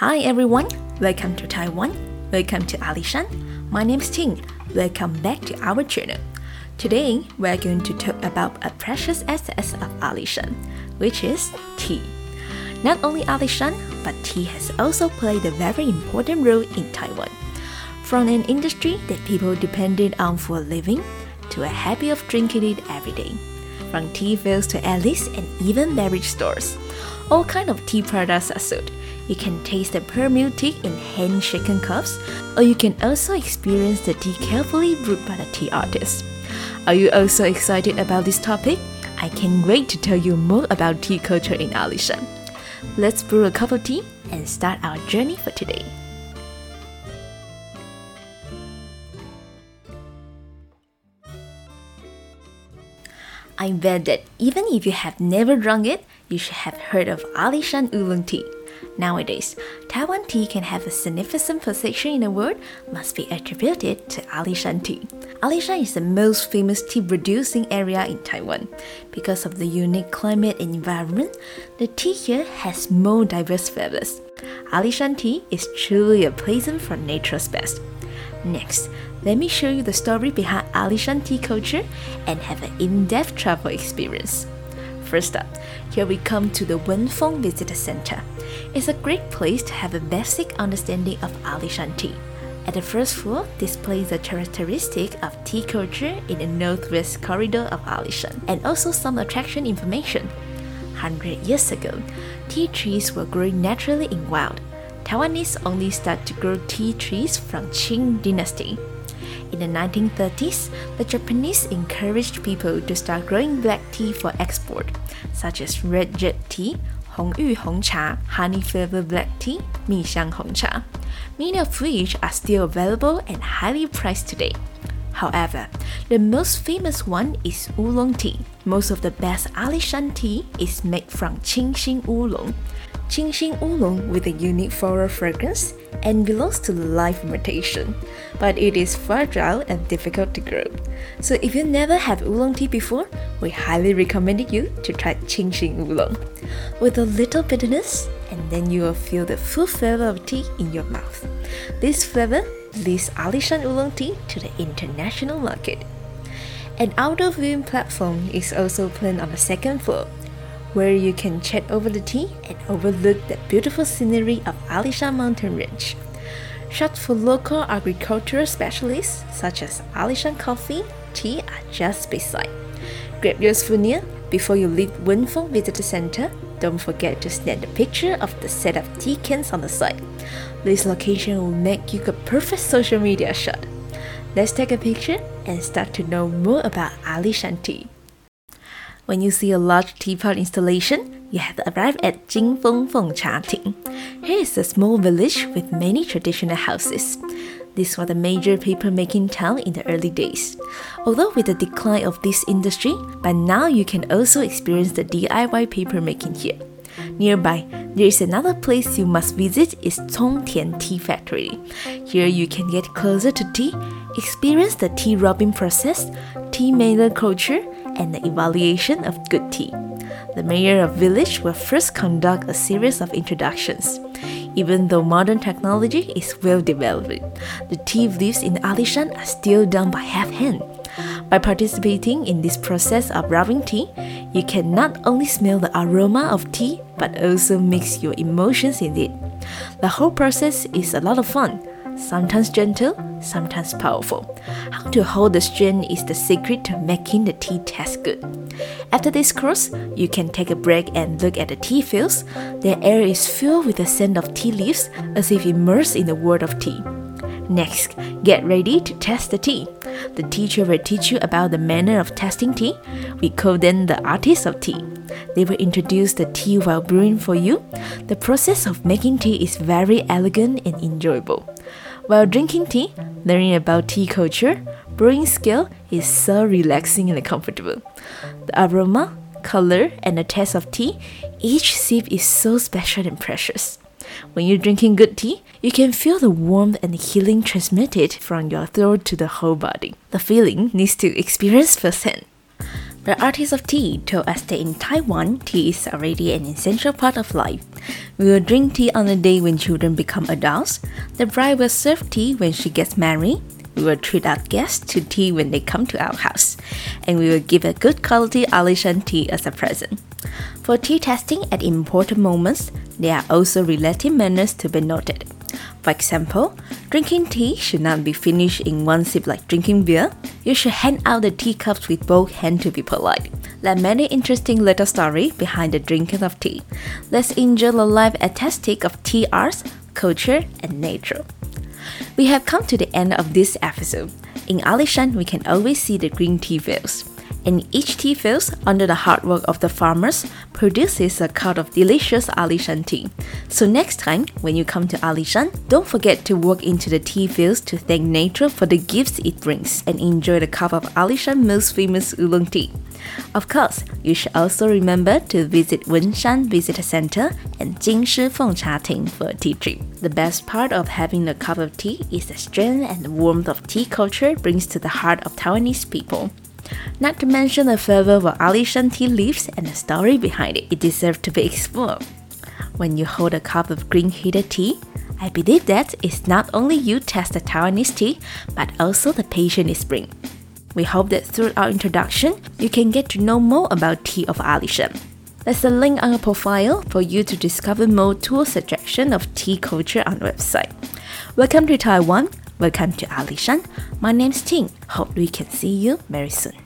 Hi everyone, welcome to Taiwan. Welcome to Alishan. My name is Ting. Welcome back to our channel. Today we're going to talk about a precious asset of Alishan, which is tea. Not only Alishan, but tea has also played a very important role in Taiwan. From an industry that people depended on for a living, to a habit of drinking it every day. From tea fields to alleys and even beverage stores, all kind of tea products are sold. You can taste the pearl tea in hand-shaken cups, or you can also experience the tea carefully brewed by the tea artist. Are you also excited about this topic? I can't wait to tell you more about tea culture in Alishan. Let's brew a cup of tea and start our journey for today. I bet that even if you have never drunk it, you should have heard of Alishan Oolong tea. Nowadays, Taiwan tea can have a significant position in the world must be attributed to Alishan tea. Alishan is the most famous tea producing area in Taiwan. Because of the unique climate and environment, the tea here has more diverse flavors. Alishan tea is truly a pleasant from nature's best. Next, let me show you the story behind Alishan tea culture and have an in-depth travel experience. First up, here we come to the Wenfeng Visitor Center. It's a great place to have a basic understanding of Alishan tea. At the first floor displays the characteristic of tea culture in the northwest corridor of Alishan and also some attraction information. 100 years ago, tea trees were growing naturally in wild. Taiwanese only start to grow tea trees from Qing dynasty. In the 1930s, the Japanese encouraged people to start growing black tea for export, such as red jade tea, Hongyu Hongcha, honey flavored black tea, Mi Xiang Hongcha, many of which are still available and highly priced today. However, the most famous one is oolong tea. Most of the best Alishan tea is made from Qingxin oolong, Qingxin oolong with a unique floral fragrance and belongs to the live mutation, but it is fragile and difficult to grow. So if you never have oolong tea before, we highly recommend you to try Qingxin oolong. With a little bitterness, and then you will feel the full flavor of tea in your mouth. This flavor leads Alishan oolong tea to the international market. An outdoor viewing platform is also planned on the second floor where you can chat over the tea and overlook the beautiful scenery of Alishan mountain range. Shops for local agricultural specialists such as Alishan coffee, tea are just beside. Grab your souvenir before you leave Wenfeng Visitor Center. Don't forget to snap a picture of the set of tea cans on the side. This location will make you a perfect social media shot. Let's take a picture and start to know more about Alishan tea. When you see a large teapot installation, you have arrived at Jingfeng Fengcha Ting. Here is a small village with many traditional houses. This was a major paper-making town in the early days. Although with the decline of this industry, by now you can also experience the DIY paper-making here. Nearby, there is another place you must visit is Congtian Tea Factory. Here you can get closer to tea, experience the tea robbing process, tea maker culture, and the evaluation of good tea. The mayor of village will first conduct a series of introductions. Even though modern technology is well developed, the tea leaves in Alishan are still done by half hand. By participating in this process of brewing tea, you can not only smell the aroma of tea but also mix your emotions in it. The whole process is a lot of fun sometimes gentle, sometimes powerful. How to hold the strain is the secret to making the tea taste good. After this course, you can take a break and look at the tea fields. The air is filled with the scent of tea leaves as if immersed in the world of tea. Next, get ready to test the tea. The teacher will teach you about the manner of testing tea. We call them the artists of tea. They will introduce the tea while brewing for you. The process of making tea is very elegant and enjoyable. While drinking tea, learning about tea culture, brewing skill is so relaxing and comfortable. The aroma, color, and the taste of tea, each sip is so special and precious. When you're drinking good tea, you can feel the warmth and healing transmitted from your throat to the whole body. The feeling needs to experience firsthand. The artist of tea told us that in Taiwan, tea is already an essential part of life. We will drink tea on the day when children become adults. The bride will serve tea when she gets married. We will treat our guests to tea when they come to our house. And we will give a good quality Alishan tea as a present. For tea tasting at important moments, there are also relative manners to be noted. For example, drinking tea should not be finished in one sip like drinking beer. You should hand out the teacups with both hands to be polite. There are many interesting little stories behind the drinking of tea. Let's enjoy the life aesthetic of tea arts, culture, and nature. We have come to the end of this episode. In Alishan, we can always see the green tea fields and each tea field, under the hard work of the farmers, produces a cup of delicious Alishan tea. So next time, when you come to Alishan, don't forget to walk into the tea fields to thank nature for the gifts it brings and enjoy the cup of Alishan most famous oolong tea. Of course, you should also remember to visit Wenshan Visitor Center and Jingshi Feng Cha Ting for a tea trip. The best part of having a cup of tea is the strength and the warmth of tea culture brings to the heart of Taiwanese people. Not to mention the flavor of Alishan tea leaves and the story behind it. It deserves to be explored. When you hold a cup of green heated tea, I believe that it's not only you test the Taiwanese tea, but also the patient it brings. We hope that through our introduction, you can get to know more about tea of Ali Alishan. There's a link on our profile for you to discover more tour suggestion of tea culture on website. Welcome to Taiwan. Welcome to Alishan. My name's Ting. Hope we can see you very soon.